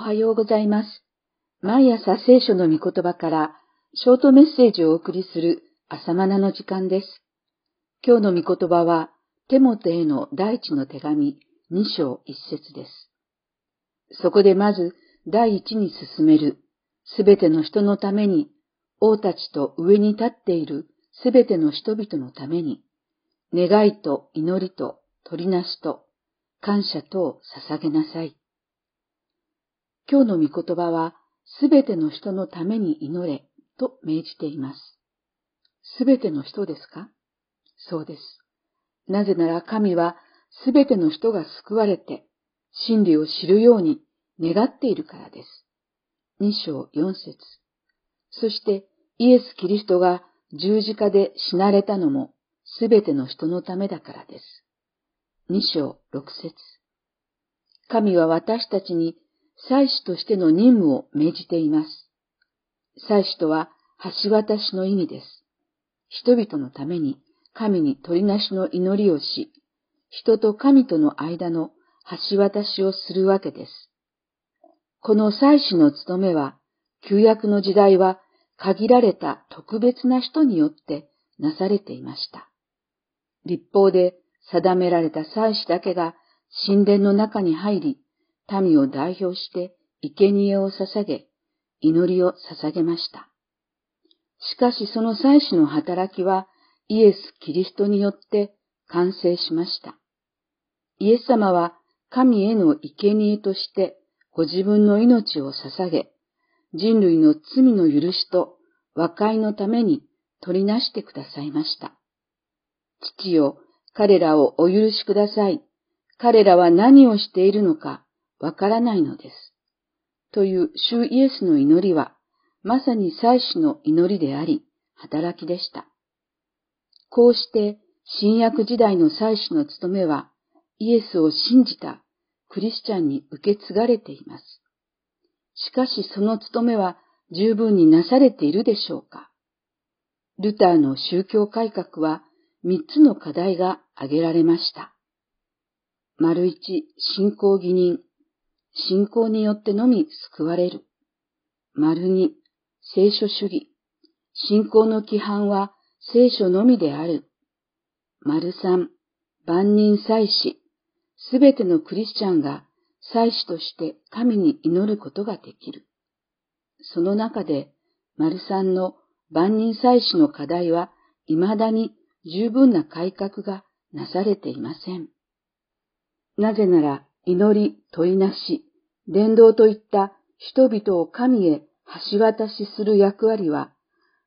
はようございます。毎朝聖書の御言葉からショートメッセージをお送りする朝マナの時間です。今日の御言葉は、テモテへの第一の手紙2章1節です。そこでまず第一に進める、すべての人のために、王たちと上に立っているすべての人々のために、願いと祈りと取りなしと感謝とを捧げなさい。今日の御言葉は、すべての人のために祈れと命じています。すべての人ですか？そうです。なぜなら神はすべての人が救われて真理を知るように願っているからです。二章四節そしてイエス・キリストが十字架で死なれたのもすべての人のためだからです。二章六節神は私たちに祭司としての任務を命じています。祭司とは橋渡しの意味です。人々のために神に取りなしの祈りをし、人と神との間の橋渡しをするわけです。この祭司の務めは、旧約の時代は限られた特別な人によってなされていました。立法で定められた祭司だけが神殿の中に入り、民を代表して生贄を捧げ、祈りを捧げました。しかしその祭司の働きはイエス・キリストによって完成しました。イエス様は神への生贄としてご自分の命を捧げ、人類の罪の許しと和解のために取りなしてくださいました。父よ、彼らをお許しください。彼らは何をしているのかわからないのです。という主イエスの祈りは、まさに祭司の祈りであり、働きでした。こうして新約時代の祭司の務めは、イエスを信じたクリスチャンに受け継がれています。しかしその務めは十分になされているでしょうかルターの宗教改革は三つの課題が挙げられました。丸一、信仰義人。信仰によってのみ救われる。丸二、聖書主義。信仰の規範は聖書のみである。丸三、万人祭司。すべてのクリスチャンが祭司として神に祈ることができる。その中で、丸三の万人祭司の課題は、未だに十分な改革がなされていません。なぜなら、祈り、問いなし、伝道といった人々を神へ橋渡しする役割は、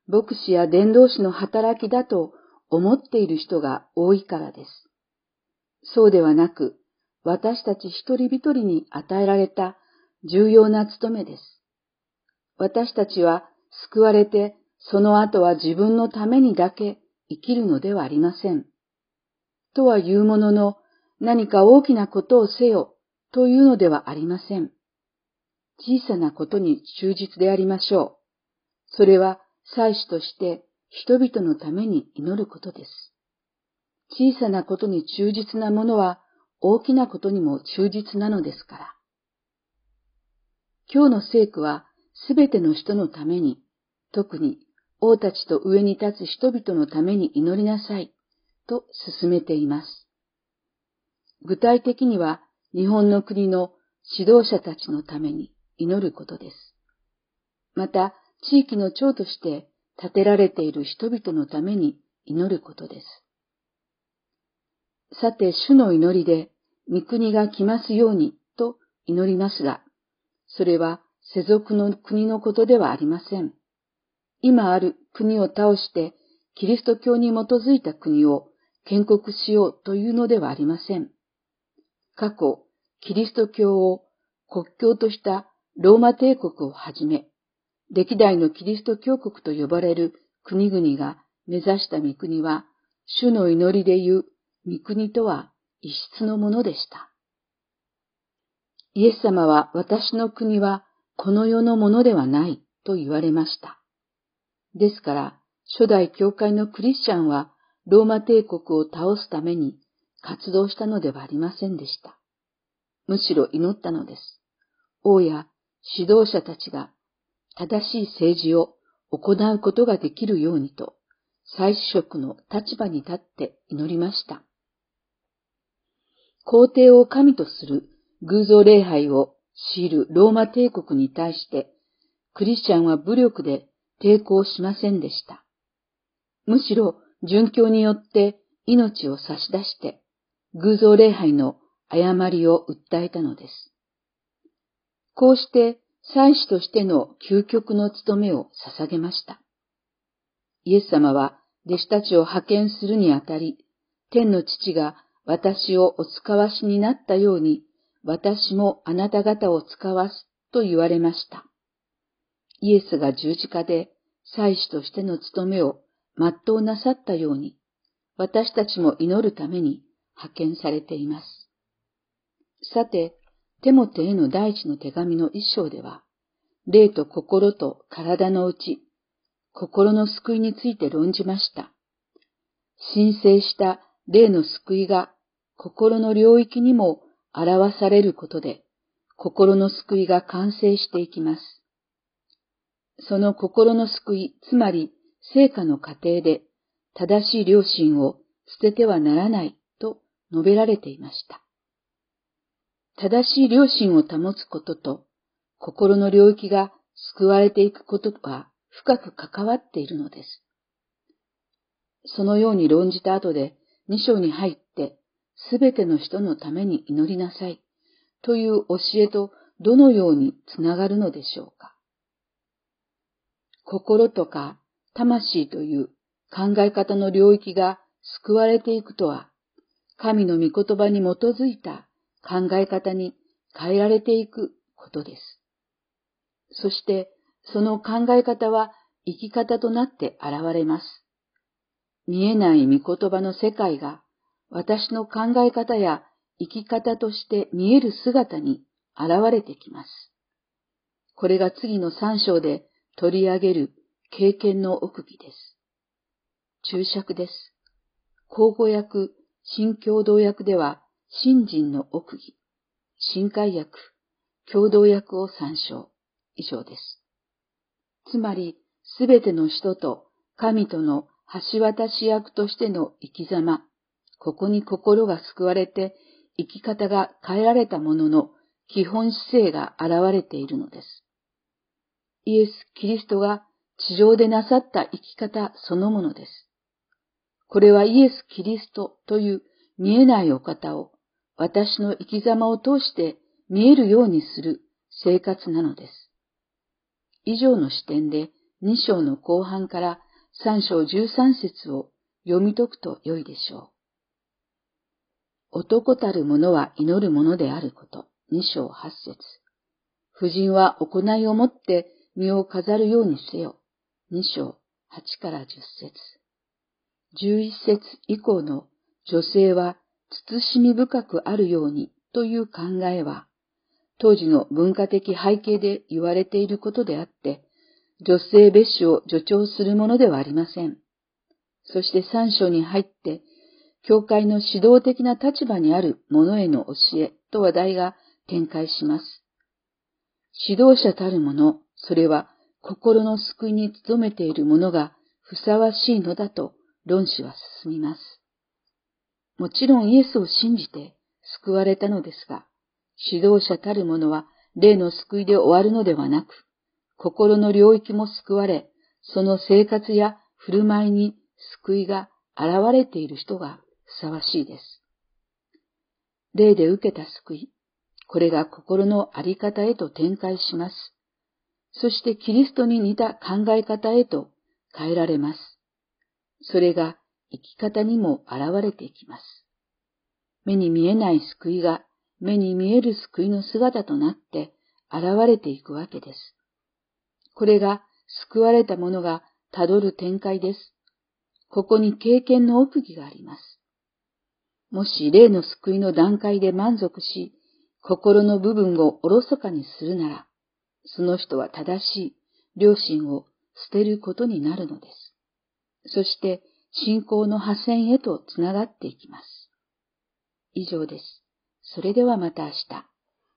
牧師や伝道師の働きだと思っている人が多いからです。そうではなく、私たち一人一人に与えられた重要な務めです。私たちは救われて、その後は自分のためにだけ生きるのではありません。とは言うものの、何か大きなことをせよというのではありません。小さなことに忠実でありましょう。それは祭司として人々のために祈ることです。小さなことに忠実なものは大きなことにも忠実なのですから。今日の聖句はすべての人のために、特に王たちと上に立つ人々のために祈りなさいと進めています。具体的には日本の国の指導者たちのために祈ることです。また、地域の長として建てられている人々のために祈ることです。さて、主の祈りで、御国が来ますようにと祈りますが、それは世俗の国のことではありません。今ある国を倒して、キリスト教に基づいた国を建国しようというのではありません。過去、キリスト教を国教としたローマ帝国をはじめ、歴代のキリスト教国と呼ばれる国々が目指した御国は、主の祈りで言う御国とは異質のものでした。イエス様は私の国はこの世のものではないと言われました。ですから、初代教会のクリスチャンはローマ帝国を倒すために活動したのではありませんでした。むしろ祈ったのです。王や指導者たちが正しい政治を行うことができるようにと、祭司職の立場に立って祈りました。皇帝を神とする偶像礼拝を強いるローマ帝国に対して、クリスチャンは武力で抵抗しませんでした。むしろ、殉教によって命を差し出して、偶像礼拝の誤りを訴えたのです。こうして、祭司としての究極の務めを捧げました。イエス様は弟子たちを派遣するにあたり、天の父が私をお使わしになったように、私もあなた方を使わすと言われました。イエスが十字架で祭司としての務めを全うなさったように、私たちも祈るために派遣されています。さて、テモテへの第一の手紙の一章では、霊と心と体のうち、心の救いについて論じました。神聖した霊の救いが心の領域にも表されることで、心の救いが完成していきます。その心の救い、つまり成果の過程で、正しい良心を捨ててはならないと述べられていました。正しい良心を保つことと、心の領域が救われていくことは深く関わっているのです。そのように論じた後で、2章に入って、すべての人のために祈りなさいという教えとどのようにつながるのでしょうか。心とか魂という考え方の領域が救われていくとは、神の御言葉に基づいた考え方に変えられていくことです。そして、その考え方は生き方となって現れます。見えない御言葉の世界が私の考え方や生き方として見える姿に現れてきます。これが次の三章で取り上げる経験の奥義です。注釈です。口語訳、新共同訳では、新人の奥義、新海訳、共同訳を参照。以上です。つまり、すべての人と神との橋渡し役としての生き様、ここに心が救われて生き方が変えられたものの基本姿勢が現れているのです。イエス・キリストが地上でなさった生き方そのものです。これはイエス・キリストという見えないお方を私の生き様を通して見えるようにする生活なのです。以上の視点で2章の後半から3章13節を読み解くと良いでしょう。男たる者は祈る者であること。2章8節婦人は行いをもって身を飾るようにせよ。2章8から10節11節以降の女性は慎み深くあるようにという考えは、当時の文化的背景で言われていることであって、女性別種を助長するものではありません。そして三章に入って、教会の指導的な立場にある者への教えと話題が展開します。指導者たる者、それは心の救いに努めている者がふさわしいのだと論旨は進みます。もちろんイエスを信じて救われたのですが、指導者たる者は霊の救いで終わるのではなく、心の領域も救われ、その生活や振る舞いに救いが現れている人がふさわしいです。霊で受けた救い、これが心のあり方へと展開します。そしてキリストに似た考え方へと変えられます。それが生き方にも現れてきます。目に見えない救いが目に見える救いの姿となって現れていくわけです。これが救われた者がたどる展開です。ここに経験の奥義があります。もし霊の救いの段階で満足し、心の部分をおろそかにするなら、その人は正しい良心を捨てることになるのです。そして信仰の破線へとつながっていきます。以上です。それではまた明日。